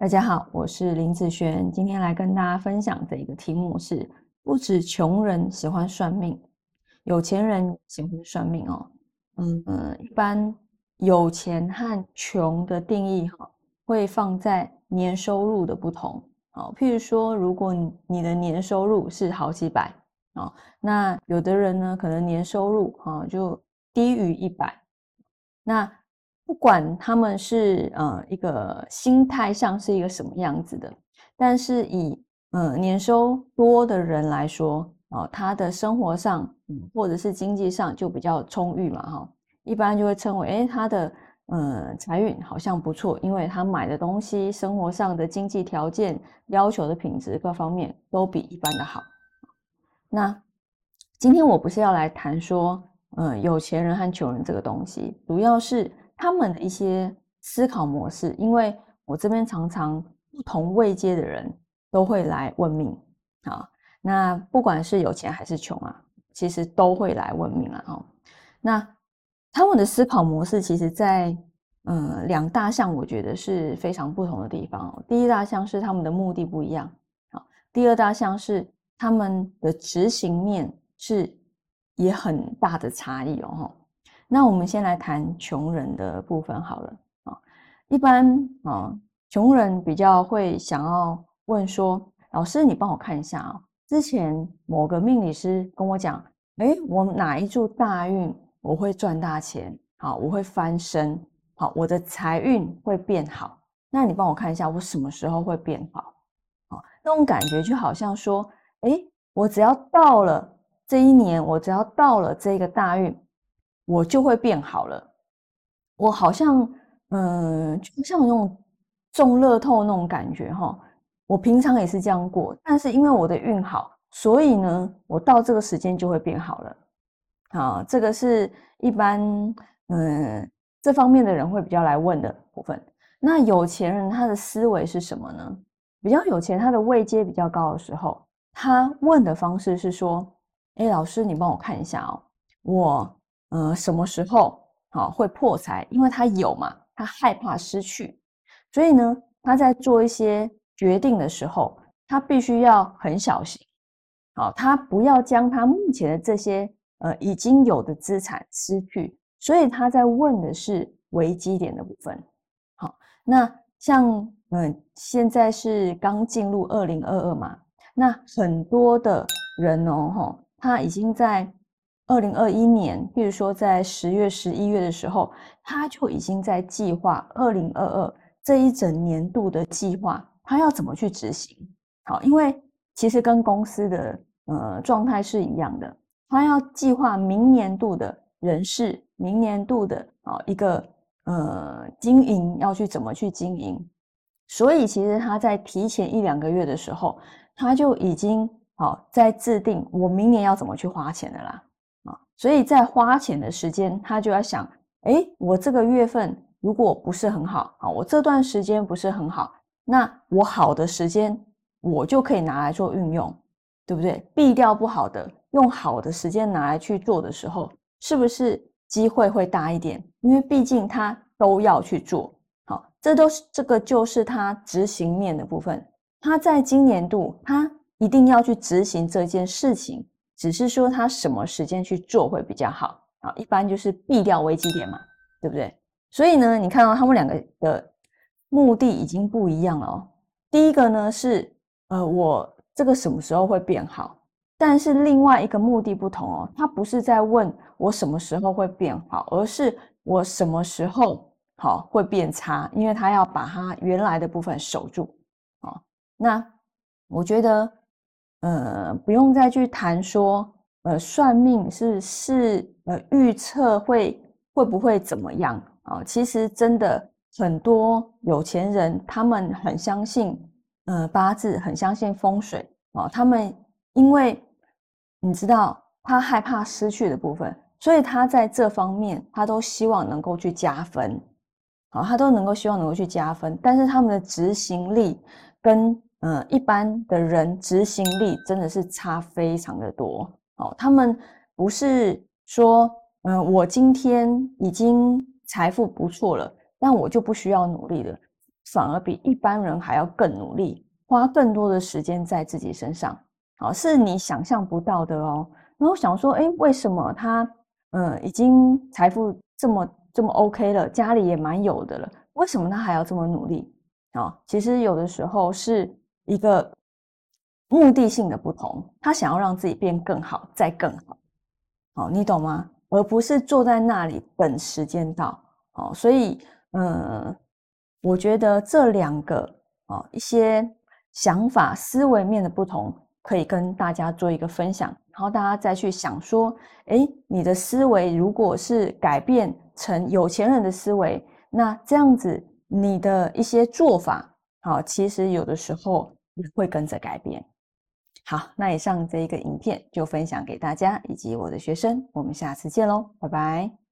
大家好，我是林子璇，今天来跟大家分享的一个题目是：不止穷人喜欢算命，有钱人喜欢算命哦。嗯嗯，一般有钱和穷的定义哈，会放在年收入的不同。好，譬如说，如果你的年收入是好几百啊，那有的人呢，可能年收入哈就低于一百，那。不管他们是呃一个心态上是一个什么样子的，但是以呃年收多的人来说，哦，他的生活上或者是经济上就比较充裕嘛，哈，一般就会称为，哎，他的呃财运好像不错，因为他买的东西、生活上的经济条件、要求的品质各方面都比一般的好。那今天我不是要来谈说，呃，有钱人和穷人这个东西，主要是。他们的一些思考模式，因为我这边常常不同位阶的人都会来问命啊。那不管是有钱还是穷啊，其实都会来问命啊。哈，那他们的思考模式，其实在嗯两大项，我觉得是非常不同的地方。第一大项是他们的目的不一样，啊，第二大项是他们的执行面是也很大的差异哦。那我们先来谈穷人的部分好了啊。一般啊，穷人比较会想要问说：“老师，你帮我看一下啊，之前某个命理师跟我讲，哎，我哪一柱大运我会赚大钱，好，我会翻身，好，我的财运会变好。那你帮我看一下，我什么时候会变好？好，那种感觉就好像说，哎，我只要到了这一年，我只要到了这个大运。”我就会变好了，我好像嗯，就像那种中乐透那种感觉哈。我平常也是这样过，但是因为我的运好，所以呢，我到这个时间就会变好了。好，这个是一般嗯这方面的人会比较来问的部分。那有钱人他的思维是什么呢？比较有钱，他的位阶比较高的时候，他问的方式是说：“哎，老师，你帮我看一下哦，我。”呃，什么时候好会破财？因为他有嘛，他害怕失去，所以呢，他在做一些决定的时候，他必须要很小心。好，他不要将他目前的这些呃已经有的资产失去，所以他在问的是危机点的部分。好，那像嗯，现在是刚进入二零二二嘛，那很多的人哦，哈，他已经在。二零二一年，比如说在十月、十一月的时候，他就已经在计划二零二二这一整年度的计划，他要怎么去执行？好，因为其实跟公司的呃状态是一样的，他要计划明年度的人事，明年度的啊一个呃经营要去怎么去经营，所以其实他在提前一两个月的时候，他就已经好在制定我明年要怎么去花钱的啦。所以在花钱的时间，他就要想：哎，我这个月份如果不是很好啊，我这段时间不是很好，那我好的时间我就可以拿来做运用，对不对？避掉不好的，用好的时间拿来去做的时候，是不是机会会大一点？因为毕竟他都要去做，好，这都是这个就是他执行面的部分。他在今年度，他一定要去执行这件事情。只是说他什么时间去做会比较好啊？一般就是避掉危机点嘛，对不对？所以呢，你看到他们两个的目的已经不一样了哦。第一个呢是呃，我这个什么时候会变好？但是另外一个目的不同哦，他不是在问我什么时候会变好，而是我什么时候好会变差，因为他要把他原来的部分守住啊。那我觉得。呃，不用再去谈说，呃，算命是是呃预测会会不会怎么样啊？其实真的很多有钱人，他们很相信呃八字，很相信风水啊。他们因为你知道他害怕失去的部分，所以他在这方面他都希望能够去加分，好，他都能够希望能够去加分。但是他们的执行力跟嗯，一般的人执行力真的是差非常的多哦。他们不是说，嗯，我今天已经财富不错了，但我就不需要努力了。反而比一般人还要更努力，花更多的时间在自己身上，好，是你想象不到的哦。然后想说，哎，为什么他，呃，已经财富这么这么 OK 了，家里也蛮有的了，为什么他还要这么努力？啊，其实有的时候是一个目的性的不同，他想要让自己变更好，再更好，好，你懂吗？而不是坐在那里等时间到，好，所以，呃，我觉得这两个啊一些想法、思维面的不同，可以跟大家做一个分享。然后大家再去想说，哎，你的思维如果是改变成有钱人的思维，那这样子你的一些做法，好，其实有的时候会跟着改变。好，那以上这一个影片就分享给大家以及我的学生，我们下次见喽，拜拜。